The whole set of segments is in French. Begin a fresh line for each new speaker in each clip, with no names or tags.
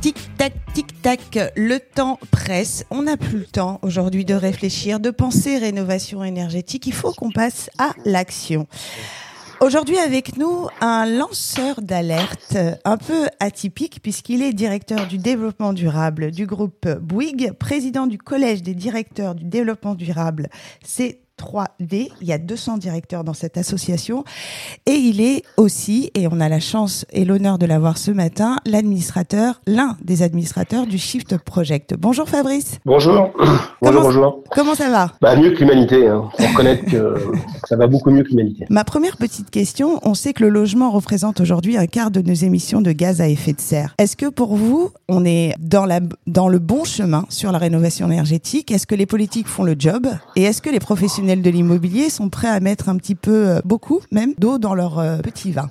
Tic-tac, tic-tac, le temps presse. On n'a plus le temps aujourd'hui de réfléchir, de penser rénovation énergétique. Il faut qu'on passe à l'action. Aujourd'hui avec nous, un lanceur d'alerte un peu atypique puisqu'il est directeur du développement durable du groupe Bouygues, président du collège des directeurs du développement durable. C'est 3D. Il y a 200 directeurs dans cette association. Et il est aussi, et on a la chance et l'honneur de l'avoir ce matin, l'administrateur, l'un des administrateurs du Shift Project. Bonjour Fabrice.
Bonjour. bonjour, bonjour.
Comment ça va
bah, Mieux que l'humanité. Hein. Faut reconnaître que ça va beaucoup mieux que l'humanité.
Ma première petite question, on sait que le logement représente aujourd'hui un quart de nos émissions de gaz à effet de serre. Est-ce que pour vous, on est dans, la, dans le bon chemin sur la rénovation énergétique? Est-ce que les politiques font le job? Et est-ce que les professionnels de l'immobilier sont prêts à mettre un petit peu, euh, beaucoup même, d'eau dans leur euh, petit vin.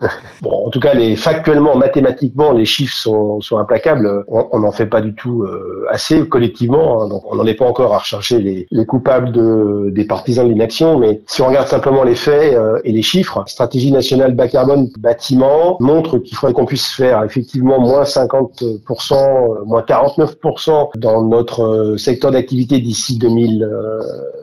En tout cas, factuellement, mathématiquement, les chiffres sont, implacables. On n'en fait pas du tout euh, assez collectivement. Hein. donc, on n'en est pas encore à rechercher les, les coupables de, des partisans de l'inaction. Mais si on regarde simplement les faits et les chiffres, stratégie nationale bas carbone bâtiment montre qu'il faudrait qu'on puisse faire effectivement moins 50%, moins 49% dans notre secteur d'activité d'ici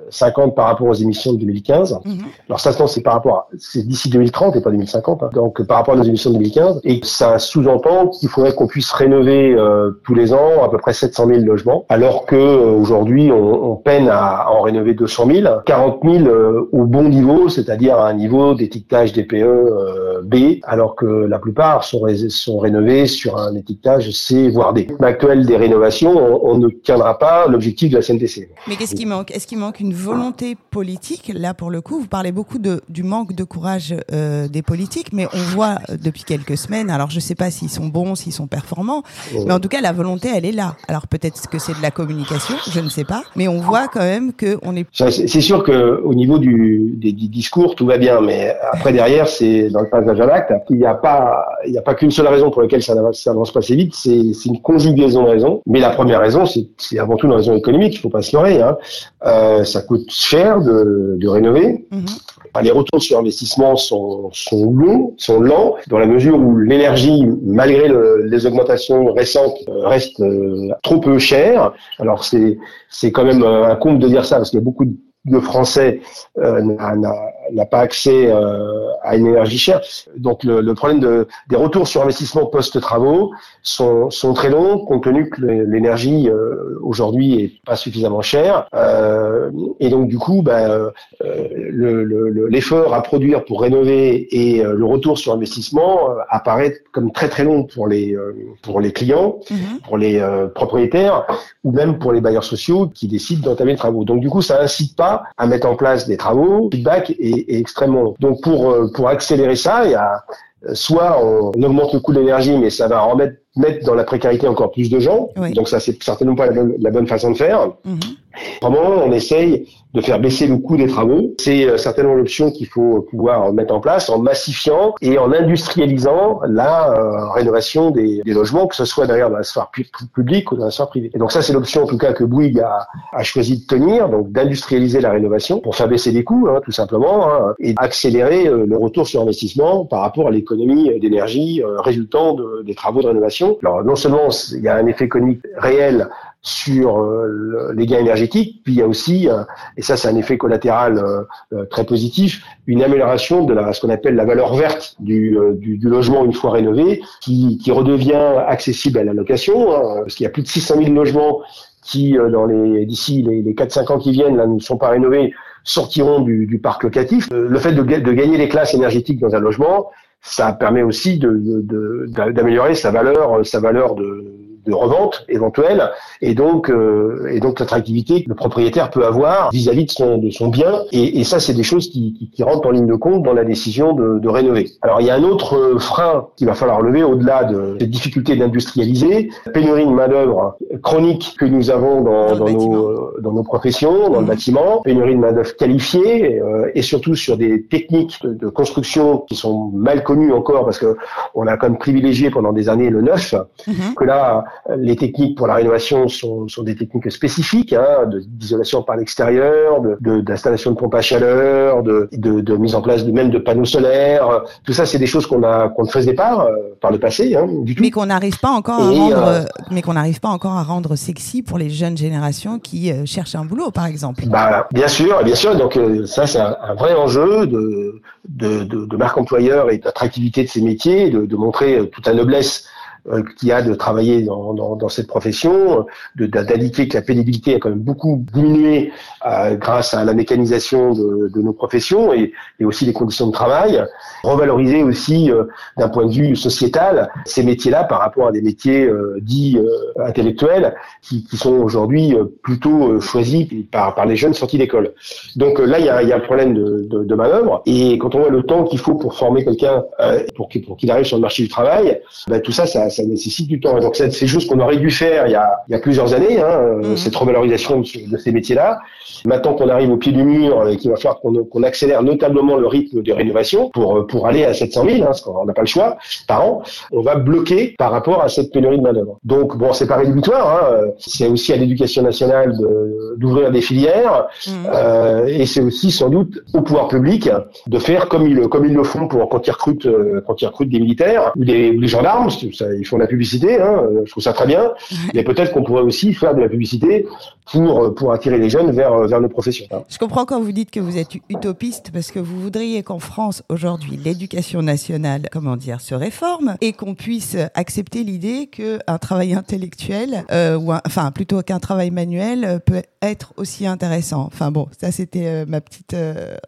2050 par rapport aux émissions de 2015. Mhm. Alors ça, c'est par rapport à, c'est d'ici 2030 et pas 2050. Hein. donc par rapport à nos émissions de 2015. Et ça sous-entend qu'il faudrait qu'on puisse rénover euh, tous les ans à peu près 700 000 logements, alors que euh, aujourd'hui on, on, peine à, en rénover 200 000, 40 000 au bon niveau, c'est-à-dire à un niveau d'étiquetage DPE euh, B, alors que la plupart sont, sont rénovés sur un étiquetage C voire D. L'actuel des rénovations, on, on ne tiendra pas l'objectif de la CNTC.
Mais qu'est-ce qui manque? Est-ce qu'il manque une volonté politique. Là, pour le coup, vous parlez beaucoup de, du manque de courage euh, des politiques, mais on voit euh, depuis quelques semaines, alors je ne sais pas s'ils sont bons, s'ils sont performants, mais en tout cas, la volonté, elle est là. Alors peut-être que c'est de la communication, je ne sais pas, mais on voit quand même qu'on est...
C'est sûr qu'au niveau du, des, discours, tout va bien, mais après, derrière, c'est dans le passage à l'acte, il n'y a pas, il n'y a pas qu'une seule raison pour laquelle ça n'avance pas assez vite, c'est une conjugaison de raisons. Mais la première raison, c'est avant tout une raison économique, il faut pas se leurrer. Hein. Euh, ça coûte cher de, de rénover. Mhm. Les retours sur investissement sont, sont longs, sont lents, dans la mesure où l'énergie, malgré les augmentations récentes, euh, reste euh, trop peu chère. Alors c'est c'est quand même un compte de dire ça parce qu'il y a beaucoup de le Français euh, n'a pas accès euh, à une énergie chère. Donc le, le problème de, des retours sur investissement post-travaux sont, sont, très longs, compte tenu que l'énergie euh, aujourd'hui est pas suffisamment chère. Et donc du coup, ben, l'effort à produire pour rénover et le retour sur investissement apparaît comme très très long pour les, pour les clients, pour les propriétaires ou même pour les bailleurs sociaux qui décident d'entamer les travaux. Donc du coup, ça incite pas à mettre en place des travaux. Feedback est, extrêmement. Donc pour, euh, pour accélérer ça, il y a euh, soit on augmente le coût de l'énergie, mais ça va remettre mettre dans la précarité encore plus de gens. Donc ça, c'est certainement pas la bonne, la bonne façon de faire. Mm on essaye de faire baisser le coût des travaux. C'est euh, certainement l'option qu'il faut pouvoir mettre en place en massifiant et en industrialisant la euh, rénovation des, des, logements, que ce soit derrière dans la sphère publique ou dans la sphère privée. Et donc ça, c'est l'option en tout cas que Bouygues a, a choisi de tenir, donc d'industrialiser la rénovation pour faire baisser les coûts, hein, tout simplement, hein, et accélérer euh, le retour sur investissement par rapport à l'économie d'énergie résultant de, des travaux de rénovation. Non seulement il y a un effet économique réel sur euh, les gains énergétiques. Puis il y a aussi, euh, et ça c'est un effet collatéral euh, très positif, une amélioration de ce qu'on appelle la valeur verte du, logement une fois rénové, qui, redevient accessible à la location, hein, parce qu'il y a plus de 600 000 logements qui, d'ici les, les 4-5 ans qui viennent, ne sont pas rénovés, sortiront du, parc locatif. Le fait de, gagner les classes énergétiques dans un logement, ça permet aussi d'améliorer de, de, sa valeur, sa valeur de de revente éventuelle et donc euh, et donc l'attractivité que le propriétaire peut avoir vis-à-vis de son de son bien et, et ça c'est des choses qui, qui, qui, rentrent en ligne de compte dans la décision de, de, rénover. Alors il y a un autre euh, frein qu'il va falloir lever au-delà de cette difficulté d'industrialiser, pénurie de main d'œuvre chronique que nous avons dans, dans, nos dans nos professions, dans le mmh. bâtiment, pénurie de main d'œuvre qualifiée euh, et surtout sur des techniques de, de, construction qui sont mal connues encore parce que on a quand même privilégié pendant des années le neuf, mmh. que là les techniques pour la rénovation sont, sont des techniques spécifiques, hein, d'isolation par l'extérieur, d'installation de, de pompes à chaleur, de, de, de, mise en place de même de panneaux solaires. Tout ça, c'est des choses qu'on qu'on ne faisait pas par le passé, hein, du tout.
Mais qu'on n'arrive pas encore à rendre, mais qu'on n'arrive pas encore à rendre sexy pour les jeunes générations qui cherchent un boulot, par exemple.
Bah, bien sûr, bien sûr. Donc ça, c'est un, un, vrai enjeu de, de, de, de marque employeur et d'attractivité de ces métiers, de, de montrer toute la noblesse euh, qui a de travailler dans, cette profession, d'indiquer que la pénibilité a quand même beaucoup diminué euh, grâce à la mécanisation de, nos professions et, aussi les conditions de travail. Revaloriser aussi euh, d'un point de vue sociétal ces métiers-là par rapport à des métiers dits intellectuels qui, sont aujourd'hui plutôt choisis par, les jeunes sortis d'école. Donc là, il y a, y a, un problème de, de, de, manœuvre et quand on voit le temps qu'il faut pour former quelqu'un pour qu'il arrive sur le marché du travail, ben, tout ça, ça ça nécessite du temps. donc, c'est des choses qu'on aurait dû faire il y a, il y a plusieurs années, hein, euh, mhm. cette revalorisation de, ces métiers-là. Maintenant qu'on arrive au pied du mur et qu'il va falloir qu'on accélère notablement le rythme de rénovation pour, euh, pour aller à 700 000, hein, parce qu'on n'a pas le choix, par an, on va bloquer par rapport à cette pénurie de main-d'œuvre. Donc, bon, c'est pas rédhibitoire. Hein, c'est aussi à l'éducation nationale d'ouvrir des filières mhm. euh, et c'est aussi sans doute au pouvoir public de faire comme ils, comme ils le font pour quand ils recrutent, euh, quand ils recrutent des militaires ou des, des gendarmes. Ça, font de la publicité, hein, euh, je trouve ça très bien, mais peut-être qu'on pourrait aussi faire de la publicité pour, euh, pour attirer les jeunes vers, euh, vers nos professions. Hein.
Je comprends quand vous dites que vous êtes utopiste, parce que vous voudriez qu'en France, aujourd'hui, l'éducation nationale, comment dire, se réforme et qu'on puisse accepter l'idée qu'un travail intellectuel, ou enfin plutôt qu'un travail manuel, peut être aussi intéressant. Enfin bon, ça c'était ma petite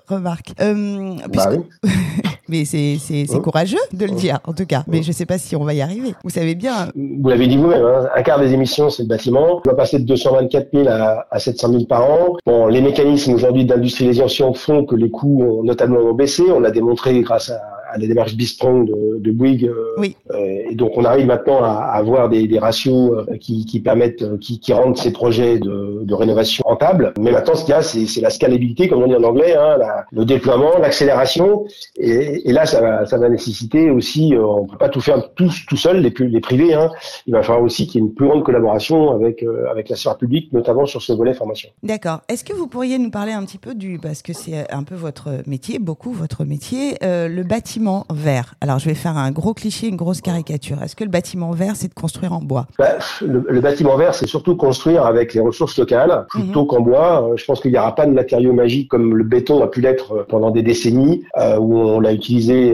remarque.
Bah oui.
mais c'est oh. courageux de le oh. dire, en tout cas. Mais oh. je ne sais pas si on va y arriver. Vous savez bien.
Vous l'avez dit vous-même, hein, un quart des émissions, c'est le bâtiment. On va passer de 224 000 à, à 700 000 par an. Bon, les mécanismes aujourd'hui d'industrialisation font que les coûts ont notamment baissé. On l'a démontré grâce à à la démarche Bistrong de, de Bouygues. Euh,
oui.
Euh, et donc on arrive maintenant à, avoir des, des ratios euh, qui, qui permettent, qui, qui, rendent ces projets de, de rénovation rentables. Mais maintenant ce qu'il y a, c'est la scalabilité, comme on dit en anglais, hein, la, le déploiement, l'accélération. Et, et, là, ça va, ça va nécessiter aussi, on peut pas tout faire tous tout seul, les, les privés. Hein. Il va falloir aussi qu'il y ait une plus grande collaboration avec avec la sphère publique, notamment sur ce volet formation.
D'accord. Est-ce que vous pourriez nous parler un petit peu du, parce que c'est un peu votre métier, beaucoup votre métier, le bâtiment vert. Alors, je vais faire un gros cliché, une grosse caricature. Est-ce que le bâtiment vert, c'est de construire en bois?
Bah, le, bâtiment vert, c'est surtout construire avec les ressources locales plutôt mhm. qu'en bois. Euh, je pense qu'il n'y aura pas de matériau magique comme le béton a pu l'être euh, pendant des décennies, euh, où on l'a utilisé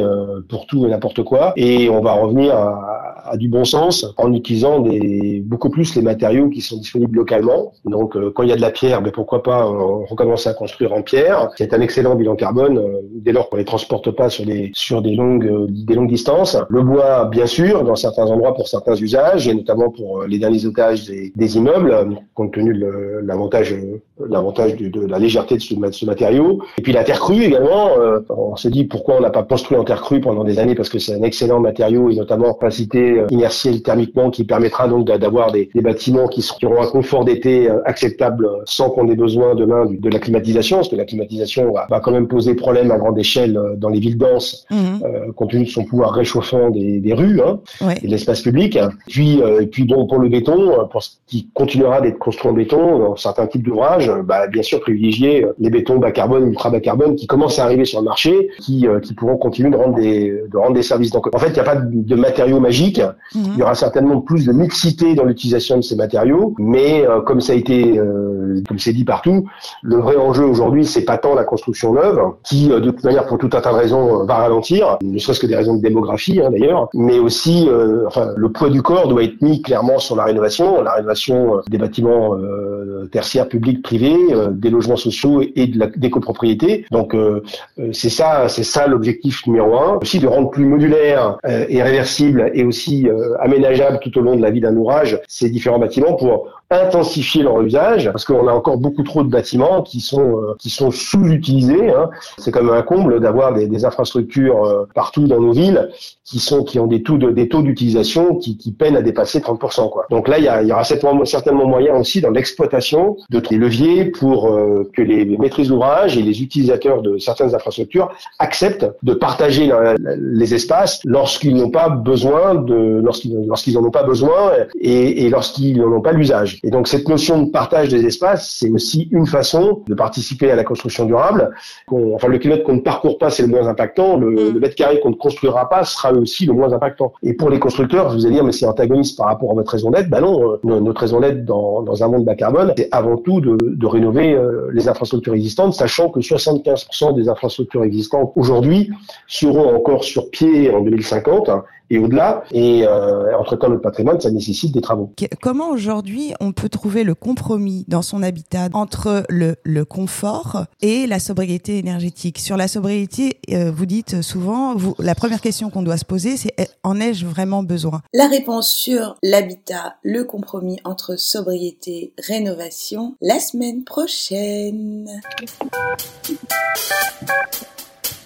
pour tout et n'importe quoi. Et on va revenir à, du bon sens en utilisant des, beaucoup plus les matériaux qui sont disponibles localement. Donc, quand il y a de la pierre, mais ben, pourquoi pas recommencer à construire en pierre. C'est un excellent bilan carbone dès lors qu'on les transporte pas sur sur des longues, euh, des longues distances. Le bois, bien sûr, dans certains endroits pour certains usages, et notamment pour euh, les derniers étages des, des immeubles, euh, compte tenu de l'avantage, l'avantage de, de, la légèreté de ce, de ce, matériau. Et puis la terre crue également. on se dit pourquoi on n'a pas construit en terre crue pendant des années, parce que c'est un excellent matériau et notamment capacité inertielle thermiquement qui permettra donc d'avoir des, des, bâtiments qui, qui auront un confort d'été acceptable sans qu'on ait besoin demain de, la climatisation, parce que la climatisation va, va quand même poser problème à grande échelle dans les villes denses. Mmh. Mhm. Euh, compte tenu de son pouvoir réchauffant des, des rues hein, et de l'espace public. Puis, euh, et puis donc pour le béton, euh, pour ce qui continuera d'être construit en béton dans certains types d'ouvrages, bah, bien sûr privilégier les bétons bas carbone, ultra bas carbone qui commencent à arriver sur le marché, qui, qui pourront continuer de rendre des, de rendre des services. Donc en fait, il n'y a pas de, de matériaux magiques. Mhm. Il y aura certainement plus de mixité dans l'utilisation de ces matériaux, mais comme ça a été, comme c'est dit partout, le vrai enjeu aujourd'hui, c'est pas tant la construction neuve, qui de toute manière pour tout un tas de raisons va ralentir ne serait-ce que des raisons de démographie hein, d'ailleurs, mais aussi euh, enfin, le poids du corps doit être mis clairement sur la rénovation, la rénovation euh, des bâtiments euh, tertiaires, publics, privés, des logements sociaux et de la, des copropriétés. Donc c'est ça, c'est ça l'objectif numéro un. Aussi de rendre plus modulaire et réversible et aussi aménageable tout au long de la vie d'un ouvrage ces différents bâtiments pour intensifier leur usage parce qu'on a encore beaucoup trop de bâtiments qui sont qui sont sous-utilisés. Hein. C'est comme un comble d'avoir des, des, infrastructures partout dans nos villes qui sont qui ont des taux de, des taux d'utilisation qui, qui peinent à dépasser 30%. Quoi. Donc là, il y, a, il y aura certainement, moyen aussi dans l'exploitation de des leviers pour que les maîtrises d'ouvrage et les utilisateurs de certaines infrastructures acceptent de partager les espaces lorsqu'ils n'ont pas besoin de lorsqu'ils lorsqu'ils en ont pas besoin et, et lorsqu'ils n'en ont pas l'usage. Et donc cette notion de partage des espaces, c'est aussi une façon de participer à la construction durable. Enfin, le kilomètre qu'on ne parcourt pas, c'est le moins impactant. Le, mm. le mètre carré qu'on ne construira pas sera aussi le moins impactant. Et pour les constructeurs, vous allez dire, mais c'est antagoniste par rapport à votre raison d'être. Ben non, euh, notre raison d'être dans, dans un monde bas carbone, c'est avant tout de, de rénover euh, les infrastructures existantes, sachant que 75% des infrastructures existantes aujourd'hui seront encore sur pied en 2050 et au-delà. Et euh, entretenir le patrimoine, ça nécessite des travaux.
Comment aujourd'hui on peut trouver le compromis dans son habitat entre le, le confort et la sobriété énergétique Sur la sobriété, euh, vous dites souvent, la première question qu'on doit se poser, c'est en ai-je vraiment besoin?
La réponse sur l'habitat, le compromis entre sobriété, rénovation, la semaine prochaine.